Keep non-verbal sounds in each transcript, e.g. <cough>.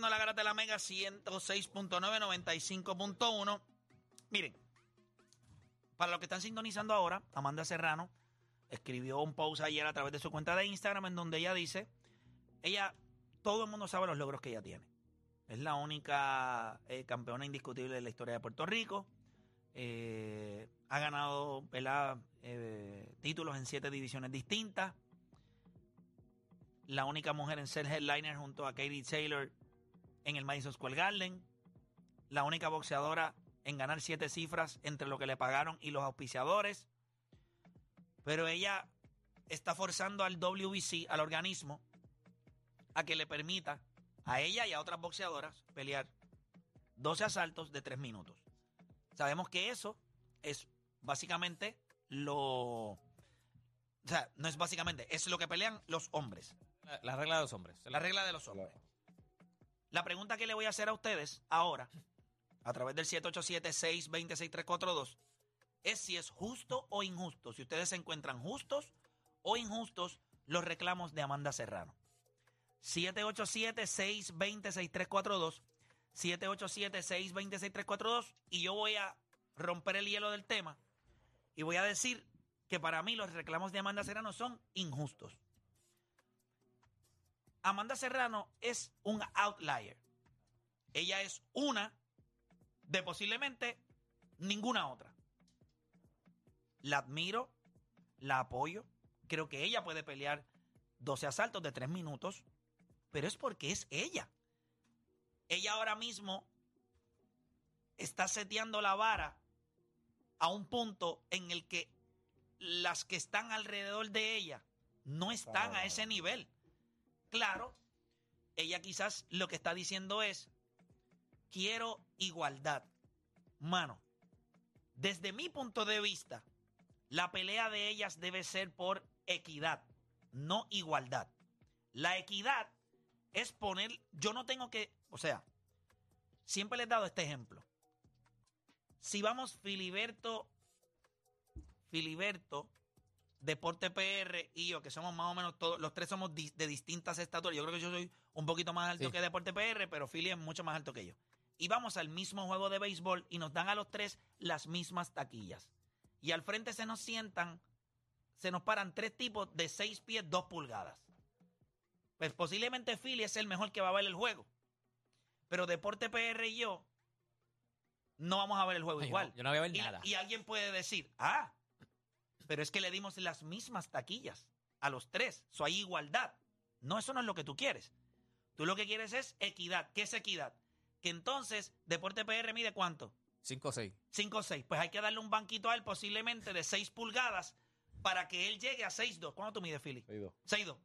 escuchando la garata de la Mega 106.9, 95.1. Miren, para los que están sintonizando ahora, Amanda Serrano escribió un post ayer a través de su cuenta de Instagram en donde ella dice, ella, todo el mundo sabe los logros que ella tiene. Es la única eh, campeona indiscutible de la historia de Puerto Rico. Eh, ha ganado eh, títulos en siete divisiones distintas. La única mujer en ser headliner junto a Katie Taylor en el Madison Square Garden. La única boxeadora en ganar siete cifras entre lo que le pagaron y los auspiciadores. Pero ella está forzando al WBC, al organismo, a que le permita a ella y a otras boxeadoras pelear 12 asaltos de 3 minutos. Sabemos que eso es básicamente lo... O sea, no es básicamente, es lo que pelean los hombres. La, regla de los hombres. La regla de los hombres. La pregunta que le voy a hacer a ustedes ahora, a través del 787-620-6342, es si es justo o injusto, si ustedes se encuentran justos o injustos los reclamos de Amanda Serrano. 787-620-6342. 787-620-6342. Y yo voy a romper el hielo del tema y voy a decir que para mí los reclamos de Amanda Serrano son injustos. Amanda Serrano es un outlier. Ella es una de posiblemente ninguna otra. La admiro, la apoyo. Creo que ella puede pelear 12 asaltos de 3 minutos pero es porque es ella. Ella ahora mismo está seteando la vara a un punto en el que las que están alrededor de ella no están a ese nivel. Claro, ella quizás lo que está diciendo es, quiero igualdad. Mano, desde mi punto de vista, la pelea de ellas debe ser por equidad, no igualdad. La equidad es poner, yo no tengo que, o sea, siempre les he dado este ejemplo. Si vamos Filiberto, Filiberto, Deporte PR y yo, que somos más o menos todos, los tres somos de distintas estaturas. Yo creo que yo soy un poquito más alto que Deporte PR, pero Fili es mucho más alto que yo. Y vamos al mismo juego de béisbol y nos dan a los tres las mismas taquillas. Y al frente se nos sientan, se nos paran tres tipos de seis pies, dos pulgadas. Pues posiblemente Philly es el mejor que va a ver el juego. Pero Deporte PR y yo no vamos a ver el juego igual. yo no voy a ver y, nada. Y alguien puede decir, ah, pero es que le dimos las mismas taquillas a los tres. So hay igualdad. No, eso no es lo que tú quieres. Tú lo que quieres es equidad. ¿Qué es equidad? Que entonces Deporte PR mide cuánto? 5 o 6. 5 o 6. Pues hay que darle un banquito a él posiblemente de 6 pulgadas para que él llegue a 6'2. ¿Cuánto tú mides, Philly? 6'2. 6'2.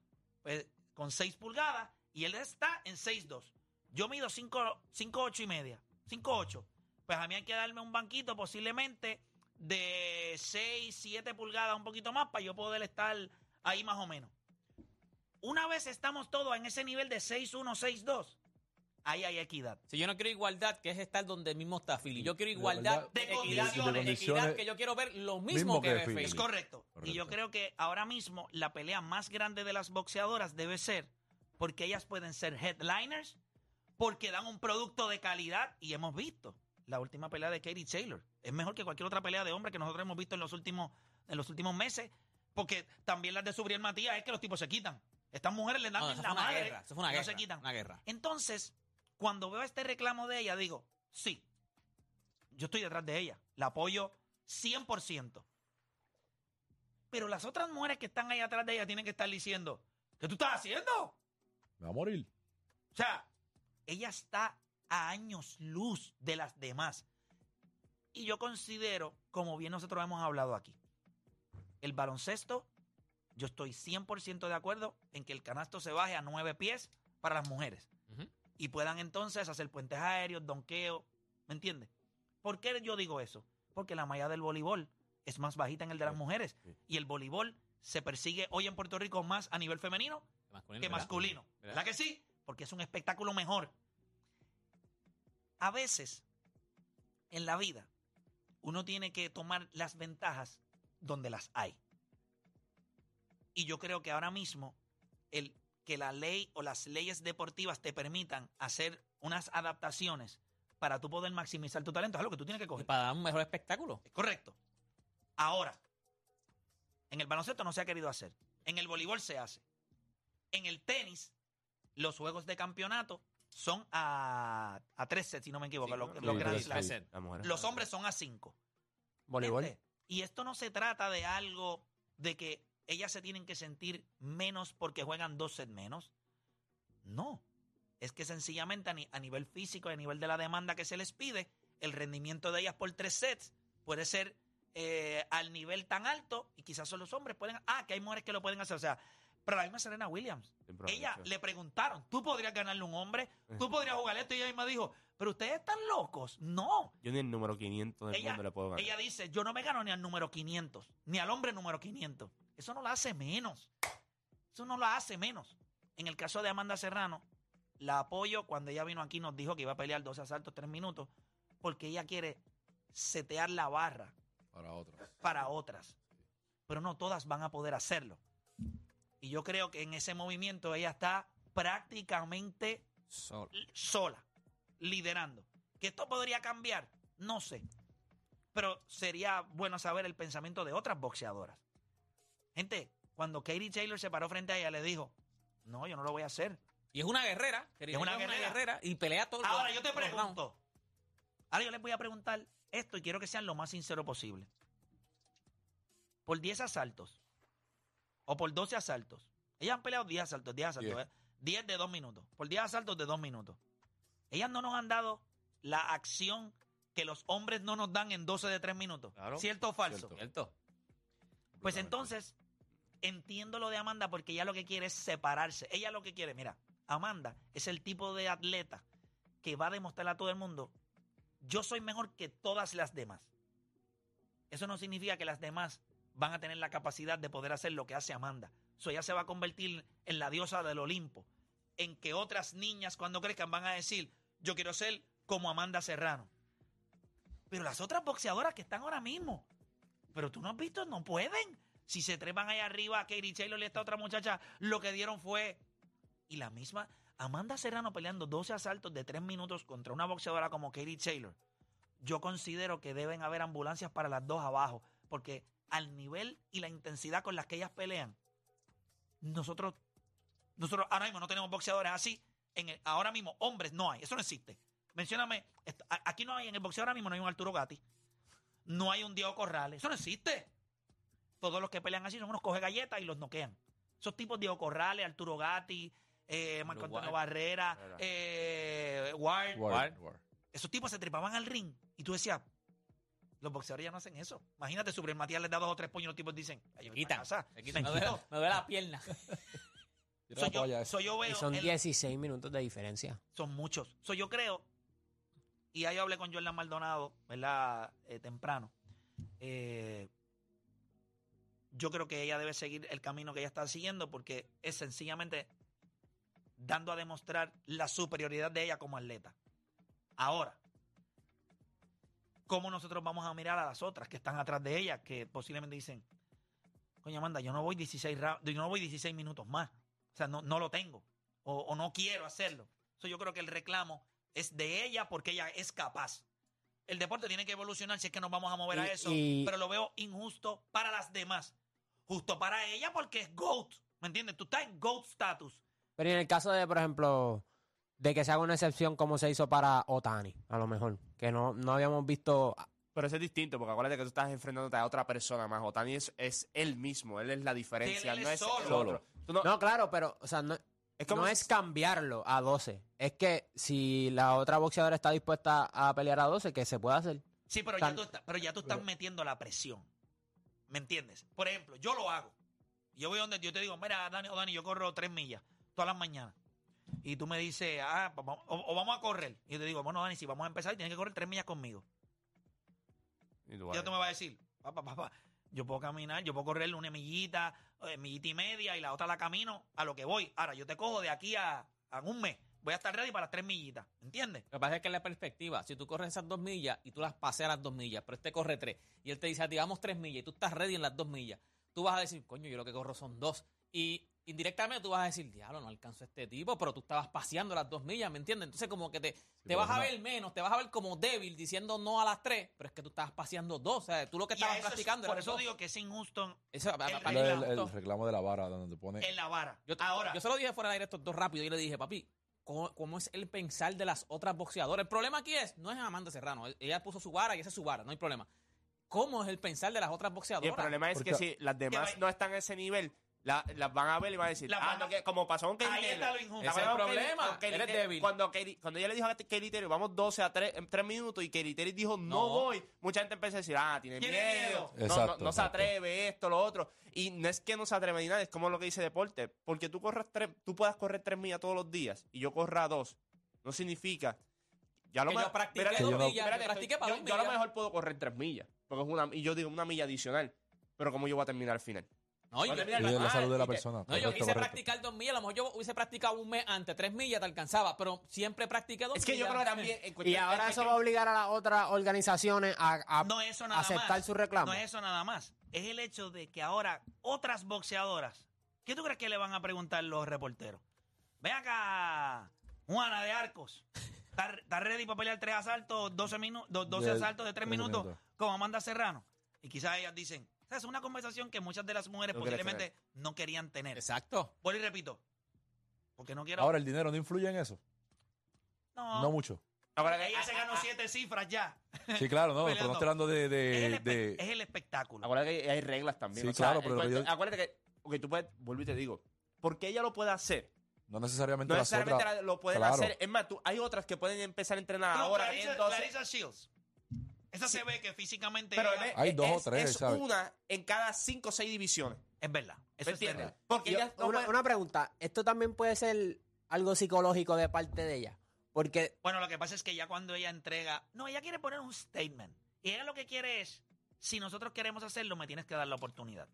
Pues con 6 pulgadas y él está en 6'2. Yo mido 5'8 y media. 5'8. Pues a mí hay que darme un banquito posiblemente de 6, 7 pulgadas, un poquito más, para yo poder estar ahí más o menos. Una vez estamos todos en ese nivel de 6'1, 6'2, ahí hay equidad. Si yo no quiero igualdad, que es estar donde mismo está Philly. Yo quiero igualdad de, equidad, que yo quiero ver lo mismo, que, ve Es correcto. Y yo creo que ahora mismo la pelea más grande de las boxeadoras debe ser porque ellas pueden ser headliners, porque dan un producto de calidad y hemos visto la última pelea de Katie Taylor. Es mejor que cualquier otra pelea de hombre que nosotros hemos visto en los últimos, en los últimos meses, porque también las de Subriel Matías es que los tipos se quitan. Estas mujeres le dan la madre, no se quitan. Una guerra. Entonces, cuando veo este reclamo de ella, digo, sí, yo estoy detrás de ella, la apoyo 100%. Pero las otras mujeres que están ahí atrás de ella tienen que estar diciendo, ¿qué tú estás haciendo? Me va a morir. O sea, ella está a años luz de las demás. Y yo considero, como bien nosotros hemos hablado aquí, el baloncesto, yo estoy 100% de acuerdo en que el canasto se baje a nueve pies para las mujeres y puedan entonces hacer puentes aéreos, donqueo, ¿me entiendes? ¿Por qué yo digo eso? Porque la malla del voleibol es más bajita en el de las mujeres y el voleibol se persigue hoy en Puerto Rico más a nivel femenino que masculino. ¿Verdad? que sí? Porque es un espectáculo mejor. A veces, en la vida, uno tiene que tomar las ventajas donde las hay. Y yo creo que ahora mismo el que la ley o las leyes deportivas te permitan hacer unas adaptaciones para tú poder maximizar tu talento. Es algo que tú tienes que Y coger. para dar un mejor espectáculo. Es correcto. Ahora, en el baloncesto no se ha querido hacer. En el voleibol se hace. En el tenis, los juegos de campeonato son a, a tres sets, si no me equivoco. Sí, los, los Grand sí, hombres son a cinco. Voleibol. Y esto no se trata de algo de que ellas se tienen que sentir menos porque juegan dos sets menos. No. Es que sencillamente a, ni- a nivel físico y a nivel de la demanda que se les pide, el rendimiento de ellas por tres sets puede ser eh, al nivel tan alto y quizás solo los hombres pueden. Ah, que hay mujeres que lo pueden hacer. O sea, pero la misma Serena Williams. Ella le preguntaron, ¿tú podrías ganarle a un hombre? ¿Tú podrías jugar esto? Y ella misma dijo, pero ustedes están locos. No. Yo ni el número 500 del Ella, mundo le puedo ganar. ella dice, yo no me gano ni al número 500, ni al hombre número 500. Eso no la hace menos. Eso no la hace menos. En el caso de Amanda Serrano, la apoyo cuando ella vino aquí nos dijo que iba a pelear 12 asaltos, 3 minutos, porque ella quiere setear la barra Para otras. para otras. Pero no todas van a poder hacerlo. Y yo creo que en ese movimiento ella está prácticamente sola, liderando. ¿Que esto podría cambiar? No sé. Pero sería bueno saber el pensamiento de otras boxeadoras. Gente, cuando Katie Taylor se paró frente a ella, le dijo, no, yo no lo voy a hacer. Y es una guerrera. Es una guerrera. y pelea todo Ahora yo te pregunto. Ahora yo les voy a preguntar esto y quiero que sean lo más sincero posible. Por 10 asaltos o por 12 asaltos. Ellas han peleado 10 asaltos, 10 asaltos. Diez. ¿eh? 10 de 2 minutos. Por 10 asaltos de 2 minutos. Ellas no nos han dado la acción que los hombres no nos dan en 12 de 3 minutos. Claro. ¿Cierto o falso? Cierto. Pues entonces, entiendo lo de Amanda porque ella lo que quiere es separarse. Ella lo que quiere, mira, Amanda es el tipo de atleta que va a demostrarle a todo el mundo, yo soy mejor que todas las demás. Eso no significa que las demás van a tener la capacidad de poder hacer lo que hace Amanda. So, ella se va a convertir en la diosa del Olimpo, en que otras niñas cuando crezcan van a decir, yo quiero ser como Amanda Serrano. Pero las otras boxeadoras que están ahora mismo, pero tú no has visto, no pueden. Si se trepan ahí arriba a Katie Taylor y esta otra muchacha, lo que dieron fue. Y la misma Amanda Serrano peleando 12 asaltos de 3 minutos contra una boxeadora como Katie Taylor. Yo considero que deben haber ambulancias para las dos abajo, porque al nivel y la intensidad con las que ellas pelean, nosotros, nosotros ahora mismo no tenemos boxeadores así. En el- ahora mismo, hombres no hay, eso no existe. Mencióname, aquí no hay, en el boxeo ahora mismo no hay un Arturo Gatti, no hay un Diego Corrales, eso no existe. Todos los que pelean así son unos coge galletas y los noquean. Esos tipos Diego Corrales, Arturo Gatti, eh, Marco Antonio. Barrera, Barrera. eh, Ward, Ward, Ward. esos tipos se trepaban al ring y tú decías, los boxeadores ya no hacen eso. Imagínate, Super Matías les da dos o tres puños y los tipos dicen, "Ay, yo voy Quitan. pa' casa, Me quitan. me duele, quito". me duele <laughs> la pierna. So yo, so yo Y son el- 16 minutos de diferencia. son muchos. So, yo creo, y ahí hablé con Jordan Maldonado, ¿verdad? Eh, temprano. Eh, yo creo que ella debe seguir el camino que ella está siguiendo porque es sencillamente dando a demostrar la superioridad de ella como atleta. Ahora, ¿cómo nosotros vamos a mirar a las otras que están atrás de ella que posiblemente dicen, coño Amanda, yo no voy 16, ra- yo no voy 16 minutos más? O sea, no, no lo tengo o, o no quiero hacerlo. So, yo creo que el reclamo es de ella porque ella es capaz. El deporte tiene que evolucionar si es que nos vamos a mover a eso, y- pero lo veo injusto para las demás. Justo para ella porque es GOAT. ¿Me entiendes? Tú estás en GOAT status. Pero en el caso de, por ejemplo, de que se haga una excepción como se hizo para Otani, a lo mejor, que no, no habíamos visto... Pero eso es distinto, porque acuérdate que tú estás enfrentándote a otra persona más. Otani es, es él mismo, él es la diferencia, Él no es el solo. otro. Tú no- No, claro, pero, o sea, no, es como no si- es cambiarlo a 12. Es que si la otra boxeadora está dispuesta a pelear a 12, que se puede hacer. Sí, pero ya tú, estás, pero ya tú estás metiendo la presión. ¿Me entiendes? Por ejemplo, yo lo hago. Yo voy donde yo te digo, mira, Dani, o Dani, yo corro tres millas todas las mañanas. Y tú me dices, ah, pues vamos- o, o vamos a correr. Y yo te digo, bueno, Dani, si vamos a empezar, tienes que correr tres millas conmigo. Y tú me vas a decir, papá, papá, yo puedo caminar, yo puedo correr una millita, eh, millita y media, y la otra la camino a lo que voy. Ahora, yo te cojo de aquí a, a un mes. Voy a estar ready para las tres millitas. ¿Entiendes? Lo que pasa es que la perspectiva. Si tú corres esas dos millas y tú las paseas las dos millas, pero este corre tres, y él te dice a ti, vamos tres millas, y tú estás ready en las dos millas, tú vas a decir, coño, yo lo que corro son dos. Y indirectamente tú vas a decir, diablo, no alcanzó este tipo, pero tú estabas paseando las dos millas, ¿me entiendes? Entonces como que te, te vas a ver menos, te vas a ver como débil diciendo no a las tres, pero es que tú estabas paseando dos, o sea, tú lo que Y estabas eso es- practicando por eso dos. digo que es injusto Eso, el para el, reclamo de la vara donde te pone. en la vara. Yo, Ahora, yo se lo dije fuera del aire estos dos rápido y le dije, papi, ¿cómo, cómo es el pensar de las otras boxeadoras? El problema aquí es, no es Amanda Serrano, ella puso su vara y esa es su vara, no hay problema. ¿Cómo es el pensar de las otras Y boxeadoras? el problema es que si las demás no están a ese nivel, la- las van a ver y van a decir, Las ah, van a- no, que- como pasó con Katie Ahí está Taylor. lo injusto. Ese es pasó el con Katie- problema, con Katie eres Taylor. débil. Cuando, Katie- cuando ella le dijo a Katie Taylor, vamos 12 a 3, en 3 minutos, y Katie Taylor dijo, no, No. voy, mucha gente empezó a decir, ah, tiene, Tiene miedo, miedo. No, Exacto, no, no se exacto. atreve, esto, lo otro. Y no es que no se atreve ni nada, es como lo que dice deporte. Porque tú, corras tres, tú puedas correr 3 millas todos los días y yo corra 2, no significa... Ya lo Que yo mejor- practiqué espérate, dos yo- millas, espérate, yo practiqué estoy- para yo- dos yo a lo millas. mejor puedo correr 3 millas, porque es una, y yo digo una milla adicional. Pero como yo voy a terminar al final. No, yo, Voy a terminar Y al de la final, salud de la persona. no, yo quise correcto. practicar dos millas, a lo mejor yo hubiese practicado un mes antes, tres millas te alcanzaba, pero siempre practiqué dos Es que yo millas. creo que también. Y ahora eso va a obligar a las otras organizaciones a, a no es eso nada aceptar más. su reclamo. No es eso nada más. Es el hecho de que ahora otras boxeadoras, ¿qué tú crees que le van a preguntar los reporteros? Ven acá, Juana de Arcos. ¿Estás ready para pelear tres asaltos, 12, minu- do- 12 De- asaltos de tres tres minutos, minutos. como Amanda Serrano? Y quizás ellas dicen, o sea, es una conversación que muchas de las mujeres No posiblemente no querían tener. Exacto. Vuelvo y repito, porque no quiero... Ahora, el dinero no influye en eso. no, No mucho. Ahora que- ella se ganó siete cifras ya. <laughs> Sí, claro, no, pero no estoy hablando de. es, de, el espe- de- es el espectáculo. Acuérdate que hay reglas también. Sí, o sea, claro, pero en cuanto- yo- Acuérdate que. Ok, tú puedes. Vuelvo y te digo. Porque ella lo puede hacer. no necesariamente No las necesariamente otras. la- lo pueden claro. hacer. Es más, tú, hay otras que pueden empezar a entrenar No, ahora. Clarissa, tienen 12, Clarissa Shields. Esa se ve que físicamente pero ella- es, Hay dos o es- tres, es ¿sabes? una en cada 5 o 6 divisiones. es verdad. Eso ¿Me es entiendes? verdad. Porque Yo- ella no una, una pregunta, ¿esto también puede ser algo psicológico de parte de ella? Porque Bueno, lo que pasa es que ya cuando ella entrega, no, ella quiere poner un statement. Y ella lo que quiere es, si nosotros queremos hacerlo, me tienes que dar la oportunidad.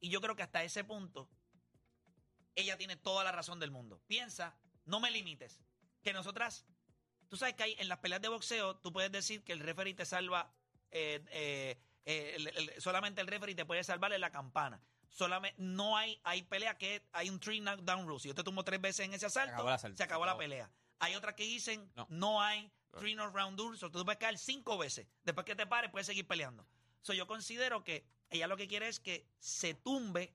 Y yo creo que hasta ese punto, ella tiene toda la razón del mundo. Piensa, no me limites. Que nosotras, tú sabes que hay en las peleas de boxeo, tú puedes decir que el referee te salva, eh, eh, eh, el- el- solamente el referee te puede salvar en la campana. Solamente, no hay, hay pelea que hay un three knockdown rule. Si yo te tumbo tres veces en ese asalto, acabó se acabó se la pelea. Hay otras que dicen no, No. hay three knockdown rules, o tú puedes caer cinco veces. Después que te pares, puedes seguir peleando. So, yo considero que ella lo que quiere es que se tumbe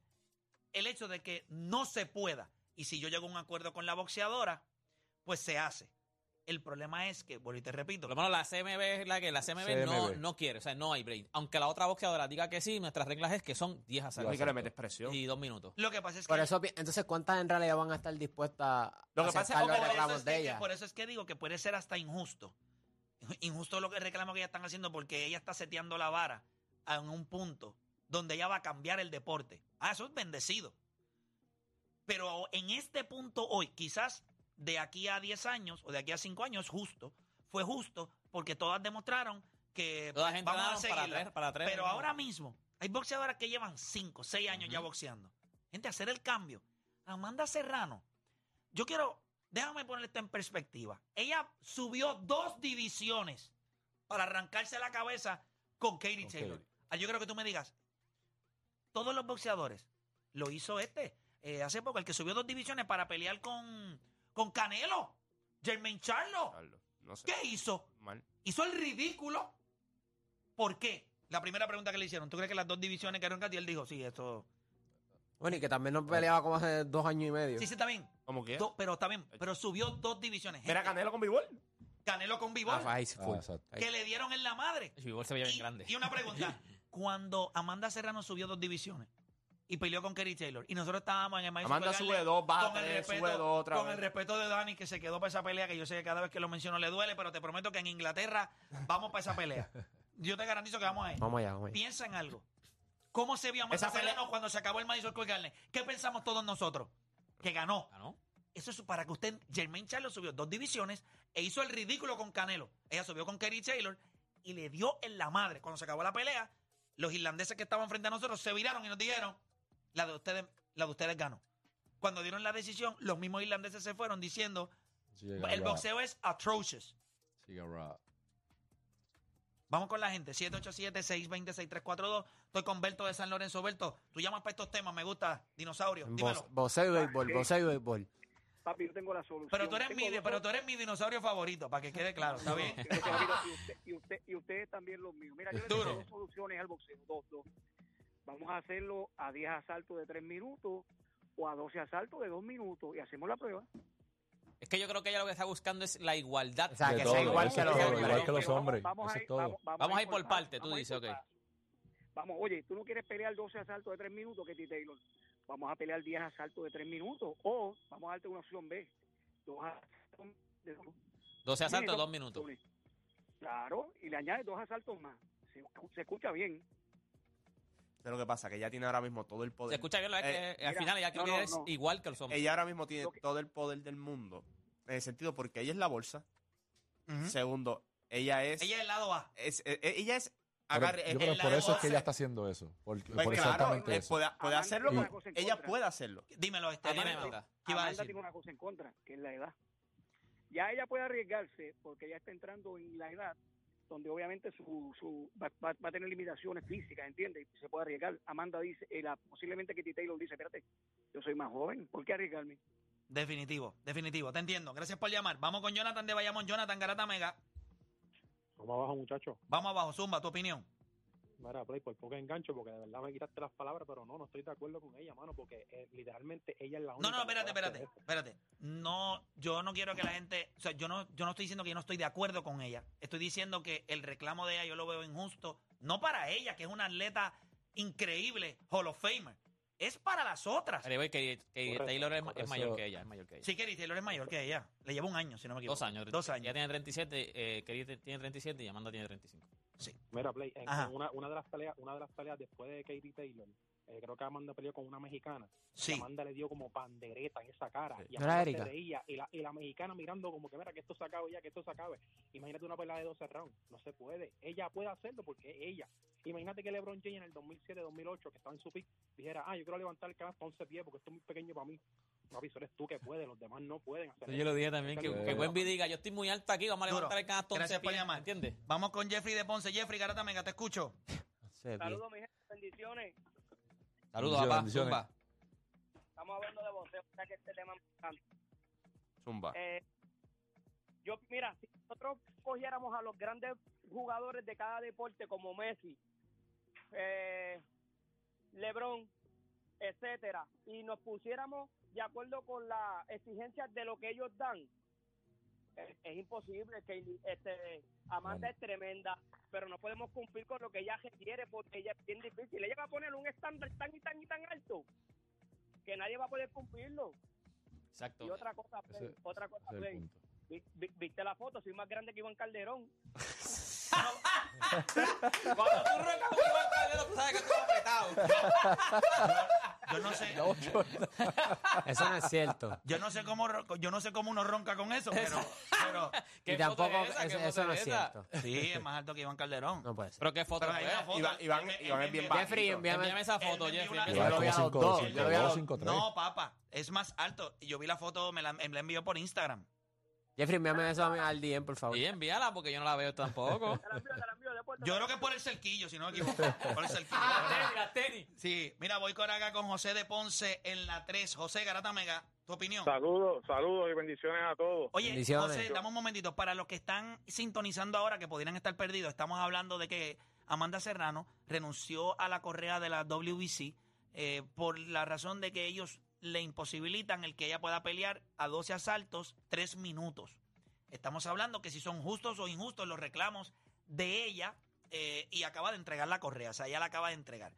el hecho de que no se pueda. Y si yo llego a un acuerdo con la boxeadora, pues se hace. El problema es que, bueno, y te repito, Por lo menos la CMB es la que la CMB, No, CMB. no quiere, o sea, no hay break. Aunque la otra boxeadora diga que sí, nuestras reglas es que son 10 Así asaltos que le metes presión. y dos minutos. lo que pasa es que... por eso, entonces, ¿cuántas en realidad van a estar dispuestas a Lo que pasa los reclamos es de que, ella? por eso es que digo que puede ser hasta injusto. Injusto lo que reclamo que ellas están haciendo porque ella está seteando la vara en un punto donde ella va a cambiar el deporte. Ah, eso es bendecido. Pero en este punto hoy, quizás de aquí a 10 años o de aquí a 5 años, justo, fue justo porque todas demostraron que Todas pues, vamos a entrenaron para seguirla. tres, para tres. Pero ahora mismo, hay boxeadoras que llevan 5, 6 años ya boxeando. Gente, hacer el cambio. Amanda Serrano, yo quiero, déjame poner esto en perspectiva. Ella subió dos divisiones para arrancarse la cabeza con Katie Con Taylor. Ah, Yo creo que tú me digas, todos los boxeadores, lo hizo este, eh, hace poco, el que subió dos divisiones para pelear con, con Canelo, Jermaine Charlo. Carlos, No sé. ¿Qué hizo? Mal. Hizo el ridículo. ¿Por qué? La primera pregunta que le hicieron, ¿tú crees que las dos divisiones quedaron en Y él dijo, sí, esto... Bueno, y que también no peleaba como hace dos años y medio. Sí, sí, está bien. ¿Cómo que? Do- pero está bien. Pero subió dos divisiones. Mira Canelo con Bivol. Canelo con Ah, ahí, Ah, exacto. que le dieron en la madre. El Bivol se veía bien grande. y una pregunta. <laughs> Cuando Amanda Serrano subió dos divisiones y peleó con Kerry Taylor y nosotros estábamos en el Madison Amanda Square sube dos, baja con el tres, respeto, sube dos otra con vez. el respeto de Dani que se quedó para esa pelea que yo sé que cada vez que lo menciono le duele, pero te prometo que en Inglaterra vamos para esa pelea. <laughs> Yo te garantizo que vamos a ir. Vamos allá, vamos allá. Piensa en algo. ¿Cómo se vio Amanda Esa pelea- Serrano cuando se acabó el Madison Square Garden? ¿Qué pensamos todos nosotros? Que ganó. ¿no? Eso es para que usted, Jermaine Charlo subió dos divisiones e hizo el ridículo con Canelo. Ella subió con Kerry Taylor y le dio en la madre. Cuando se acabó la pelea, los irlandeses que estaban frente a nosotros se viraron y nos dijeron, la de ustedes, la de ustedes ganó. Cuando dieron la decisión, los mismos irlandeses se fueron diciendo, el rap, boxeo es atrocious. Vamos con la gente. 787-620-6342. Estoy con Berto de San Lorenzo. Berto, tú llamas para estos temas. Me gusta. Dinosaurio. Dímelo. Bo- Boceo y béisbol, sí. boceo y béisbol. Papi, yo tengo la solución. Pero tú eres Tengo mi, dos- pero tú eres mi dinosaurio favorito, para que quede claro. ¿Está bien? Y, usted, y, usted, y ustedes también los míos. Mira, yo le tengo dos soluciones al boxeo. Dos, dos. Vamos a hacerlo a 10 asaltos de 3 minutos o a 12 asaltos de 2 minutos y hacemos la prueba. Es que yo creo que ella lo que está buscando es la igualdad. O sea, De que todo, sea igual que los todo, hombres. igual que los hombres. Vamos, Eso a ir, todo. vamos, Vamos a ir por parte, tú vamos dices, ok. Vamos, oye, tú no quieres pelear 12 asaltos de 3 minutos, Ketty Taylor. Vamos a pelear 10 asaltos de 3 minutos. O vamos a darte una opción B. Dos asaltos de dos 12 asaltos, minutos. dos minutos. Claro, y le añades dos asaltos más. Se, se escucha bien. Es lo que pasa, que ella tiene ahora mismo todo el Se poder. escucha bien, lo que Eh, al mira, final ella creo no, que no, es no. igual que los hombres. Ella ahora mismo tiene que- todo el poder del mundo. En el sentido, porque ella es la bolsa. Ujú. Segundo, ella es. Ella es el lado A. es- eh, eh, ella es. Agarre- yo eh, creo que por eso es que ella está haciendo eso. Por, pues por claro, exactamente eh, eso. puede, puede hacerlo. ella puede hacerlo. Dímelo, este. Amanda. Amanda. ¿Qué iba a decir? tiene una cosa en contra, que es la edad. Ya ella puede arriesgarse porque ella está entrando en la edad donde obviamente su, su va, va- va a tener limitaciones físicas, ¿entiendes? Y se puede arriesgar. Amanda dice, eh, la- posiblemente Kitty Taylor dice, espérate, yo soy más joven, ¿por qué arriesgarme? Definitivo, definitivo. Te entiendo. Gracias por llamar. Vamos con Jonathan de Bayamón. Jonathan Garata Mega. Vamos abajo, muchachos. Vamos abajo. Zumba, tu opinión. Mira, Play, por poco engancho, porque de verdad me quitaste las palabras, pero no, no estoy de acuerdo con ella, mano, porque eh, literalmente ella es la única. No, no, espérate, espérate, espérate. No, yo no quiero que la gente, o sea, yo no, yo no estoy diciendo que yo no estoy de acuerdo con ella. Estoy diciendo que el reclamo de ella yo lo veo injusto, no para ella, que es una atleta increíble, Hall of Famer. Es para las otras. Pero, güey, que, que Correcto, Taylor es, es mayor que ella, es mayor que ella. Sí, Kerry Taylor es mayor que ella. Le lleva un año, si no me equivoco. Dos años. Dos años. Ella tiene 37, eh, Kerry tiene 37 y Amanda tiene 35. Mira, Play, en, una, una de las peleas, una de las peleas después de Katie Taylor, eh, creo que Amanda peleó con una mexicana. Sí. Amanda le dio como pandereta en esa cara. Sí. Y ¿No era Amanda se reía. Y la, y la mexicana mirando como que, mira, que esto se acabe ya, que esto se acabe. Imagínate una pelea de 12 rounds. No se puede. Ella puede hacerlo porque ella. Imagínate que LeBron James en el 2007-2008, que estaba en su pick, dijera, ah, yo quiero levantar el canal hasta 11 pies porque esto es muy pequeño para mí. Papi, eso eres tú que puedes, los demás no pueden hacer yo lo dije también, que, que diga, yo estoy muy alta aquí, vamos a Duro. levantar el canasto 11 Gracias por pies", llamar. ¿entiendes? Vamos con Jeffrey de Ponce. Jeffrey Garata Mega, te escucho. <laughs> Saludos, mi gente, bendiciones. Saludos, papá. bendiciones. Zumba. Estamos hablando de boxeo, o sea que este tema me encanta. Zumba. Eh, yo, mira, si nosotros cogiéramos a los grandes jugadores de cada deporte como Messi, eh, LeBron, etcétera, y nos pusiéramos de acuerdo con las exigencias de lo que ellos dan, es, es imposible que este Amanda Bueno. es tremenda, pero no podemos cumplir con lo que ella requiere porque ella es bien difícil. Ella va a poner un estándar tan y tan y tan alto que nadie va a poder cumplirlo. Exacto. Y otra cosa, Play, Ese- otra cosa, Play. punto. Vi- vi- ¿Viste la foto? Soy más grande que Iván Calderón. <laughs> Cuando tú roncas con Iván Calderón, tú sabes que tú estás apretado. <laughs> Yo no sé, <laughs> Eso no es cierto. yo no sé cómo, ro- yo no sé cómo uno ronca con eso, pero, pero <laughs> ¿Qué Y foto tampoco, es esa? ¿Qué eso, foto eso no es esa? cierto. sí, es más alto que Iván Calderón. No puede ser. ¿Pero qué foto Pero hay fue? una foto. Iván- Iván- Él me- Iván él es bien bajito. Jeffrey, envíame, Envíame esa Él me foto, envió Jeffrey. una- Yo Iván lo vi a como los cinco- dos, cinco- yo lo vi a dos, los- cinco, tres. No, papá, es más alto. Yo vi la foto, me la, me la envió por Instagram. Jeffrey, envíame eso a mí- al DM, por favor. Sí, envíala porque yo no la veo tampoco. Te la envío, te la Yo la creo que es por el cerquillo, si no me <laughs> equivoco. Por el cerquillo. las tenis. Sí, mira, voy con acá con José de Ponce en la 3. José Garata Mega, tu opinión. Saludos, saludos y bendiciones a todos. Oye. José, dame un momentito. Para los que están sintonizando ahora, que pudieran estar perdidos, estamos hablando de que Amanda Serrano renunció a la correa de la WBC eh, por la razón de que ellos le imposibilitan el que ella pueda pelear a 12 asaltos, 3 minutos. Estamos hablando que si son justos o injustos los reclamos de ella eh, y acaba de entregar la correa, o sea, ella la acaba de entregar.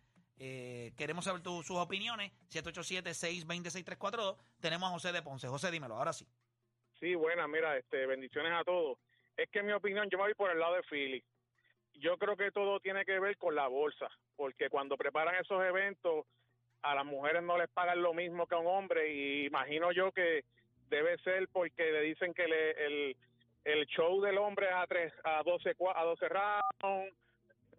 Eh, queremos saber tu- sus opiniones. 787-620-6342. Tenemos a José de Ponce. José, dímelo, ahora sí. Sí, buena, mira, este, bendiciones a todos. Es que mi opinión, yo me voy por el lado de Philly. Yo creo que todo tiene que ver con la bolsa, porque cuando preparan esos eventos, a las mujeres no les pagan lo mismo que a un hombre, y imagino yo que debe ser porque le dicen que le- el, el show del hombre a, tres, a 12, cua- a 12 rounds,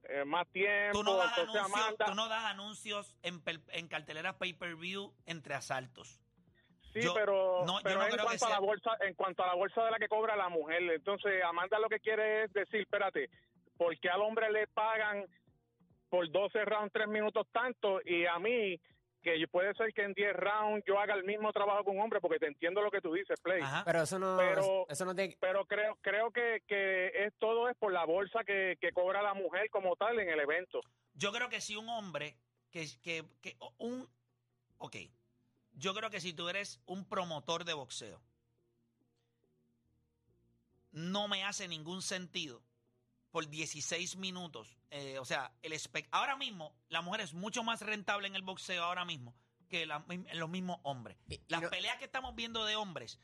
eh, más tiempo, Tú no das entonces anuncios, Amanda... tú no das anuncios en, en carteleras pay-per-view entre asaltos. Sí, Yo- pero, no, yo pero no en creo que cuanto a sea- la bolsa, en cuanto a la bolsa de la que cobra la mujer, entonces Amanda lo que quiere es decir, espérate, ¿por qué al hombre le pagan por 12 rounds 3 minutos tanto y a mí que puede ser que en 10 rounds yo haga el mismo trabajo que un hombre porque te entiendo lo que tú dices, Play. Ajá. Pero eso no, Pero- eso no tiene... Pero creo creo que, que es todo es por la bolsa que, que cobra la mujer como tal en el evento. Yo creo que si un hombre, que, que, que un... Ok, yo creo que si tú eres un promotor de boxeo, no me hace ningún sentido por 16 minutos. eh, o sea, el espe- ahora mismo la mujer es mucho más rentable en el boxeo ahora mismo que la- los mismos hombres. Y- y Las no- peleas que estamos viendo de hombres,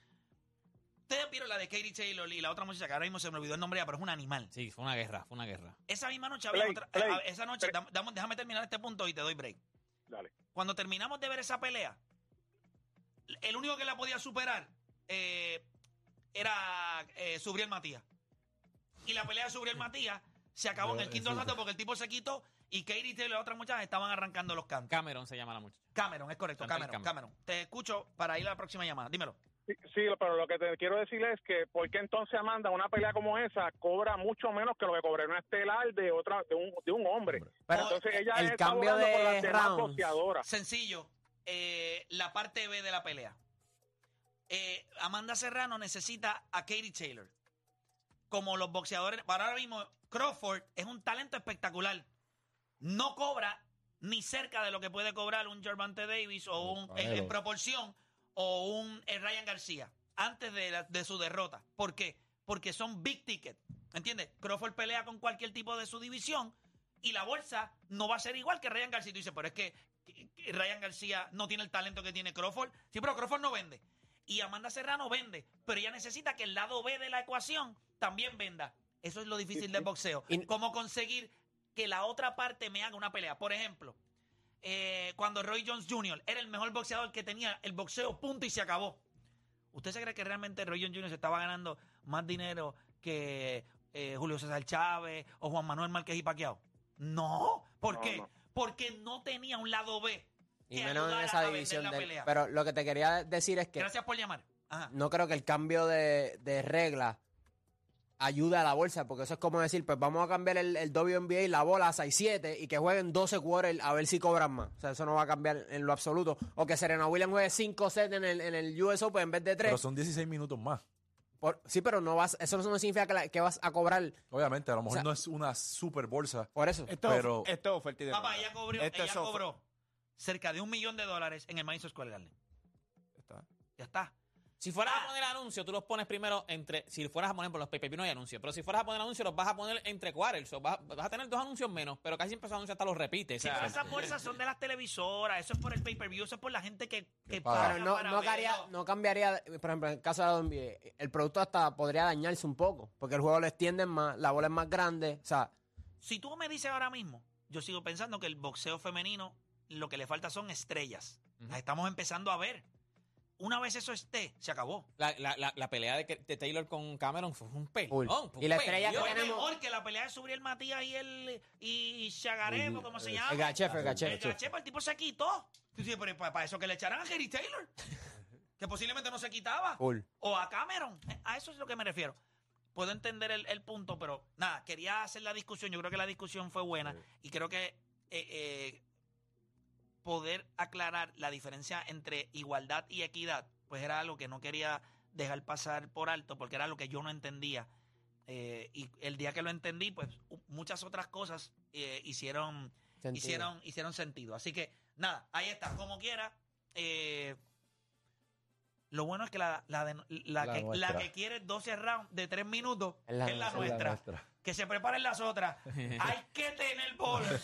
ustedes vieron la de Katie Taylor y la otra muchacha que ahora mismo se me olvidó el nombre, ya, pero es un animal. Sí, fue una guerra, fue una guerra. Esa misma noche había Play, otra. play, eh, esa noche, play. dam- dam- déjame terminar este punto y te doy break. Dale. Cuando terminamos de ver esa pelea, el único que la podía superar eh, era eh, Subriel Matías. Y la pelea de Subriel Matías se acabó en el quinto asalto porque el tipo se quitó y Katie Taylor y las otras muchachas estaban arrancando los cantos. Cameron se llama la muchacha. Cameron, es correcto, Cameron, Cameron. Cameron. Te escucho para ir a la próxima llamada. Dímelo. Sí, sí, pero lo que te quiero decir es que ¿por qué entonces Amanda una pelea como esa cobra mucho menos que lo que cobra una estelar de otra de un, de un hombre? Pero entonces ella el está cambio de rounds. Sencillo. eh, la parte B de la pelea. Eh, Amanda Serrano necesita a Katie Taylor. Como los boxeadores. Para ahora mismo, Crawford es un talento espectacular. No cobra ni cerca de lo que puede cobrar un Gervante Davis o un, en, proporción o un eh, Ryan García antes de, la- de su derrota. ¿Por qué? Porque son big ticket. ¿Entiendes? Crawford pelea con cualquier tipo de su división y la bolsa no va a ser igual que Ryan García. Y tú dices, pero es que, que- que Ryan García no tiene el talento que tiene Crawford. Sí, pero Crawford no vende. Y Amanda Serrano vende. Pero ella necesita que el lado B de la ecuación también venda. Eso es lo difícil del boxeo. Y- Cómo conseguir que la otra parte me haga una pelea. Por ejemplo, eh, cuando Roy Jones Jr. era el mejor boxeador que tenía el boxeo, punto y se acabó. ¿Usted se cree que realmente Roy Jones Jr. se estaba ganando más dinero que eh, Julio César Chávez o Juan Manuel Márquez y Paquiao? No. ¿Por No, qué? no. Porque no tenía un lado B. Y menos en esa división. la de- pelea. pero lo que te quería decir es que Gracias por llamar. Ajá. no creo que el cambio de, de regla ayude a la bolsa, porque eso es como decir, pues vamos a cambiar el, el WNBA y la bola a 6-7 y que jueguen 12 quarters a ver si cobran más. O sea, eso no va a cambiar en lo absoluto. O que Serena Williams juegue 5 sets en el, en el US Open en vez de 3. Pero son 16 minutos más. sí, pero no vas, eso no significa que, la- que vas a cobrar Obviamente, a lo mejor sea- no es una super bolsa. por eso. Esto, Pero- esto es oferta y. Papá, ella cobró, Esto ella cobró cerca de un millón de dólares en el Madison Square Garden. Está. Ya está. Si fueras Ah. a poner anuncios, tú los pones primero entre. Si fueras a poner por los pay no hay anuncios. Pero si fueras a poner anuncios, los vas a poner entre quarters. o vas, vas a tener dos anuncios menos. Pero casi siempre esos anuncios hasta los repites. Sí, o sea, esas bolsas son de las televisoras, eso es por el pay-per-view, eso es por la gente que, que paga. Pero no, para no, no cambiaría, por ejemplo, en el caso de la NBA, el producto hasta podría dañarse un poco, porque el juego lo extienden más, la bola es más grande, o sea, Si tú me dices ahora mismo, yo sigo pensando que el boxeo femenino lo que le falta son estrellas. Las estamos empezando a ver. Una vez eso esté, se acabó. la, la, la, la pelea de, que- de Taylor con Cameron fue un pelón. fue un Y la estrella tenemos- mejor que la pelea de Subriel Matías y el y Chagarevo, como se llama. el gachef, el El gachef. Gachepa, el tipo se quitó. Tú dices, pero para, eso que le echaran a Gary Taylor. <laughs> que posiblemente no se quitaba. O a Cameron. A eso es lo que me refiero. Puedo entender el, el punto, pero nada, quería hacer la discusión. Yo creo que la discusión fue buena y creo que eh, eh, poder aclarar la diferencia entre igualdad y equidad, pues era algo que no quería dejar pasar por alto porque era lo que yo no entendía. Eh, y el día que lo entendí, pues muchas otras cosas eh, hicieron, Sentido. hicieron, hicieron sentido. Así que nada, ahí está, como quiera. eh, lo bueno es que la, la, de- la La que, la nuestra. que quiere 12 rounds de 3 minutos Es la es la nuestra. nuestra. nuestra. Que se preparen las otras. <laughs> Hay que tener bola. <laughs>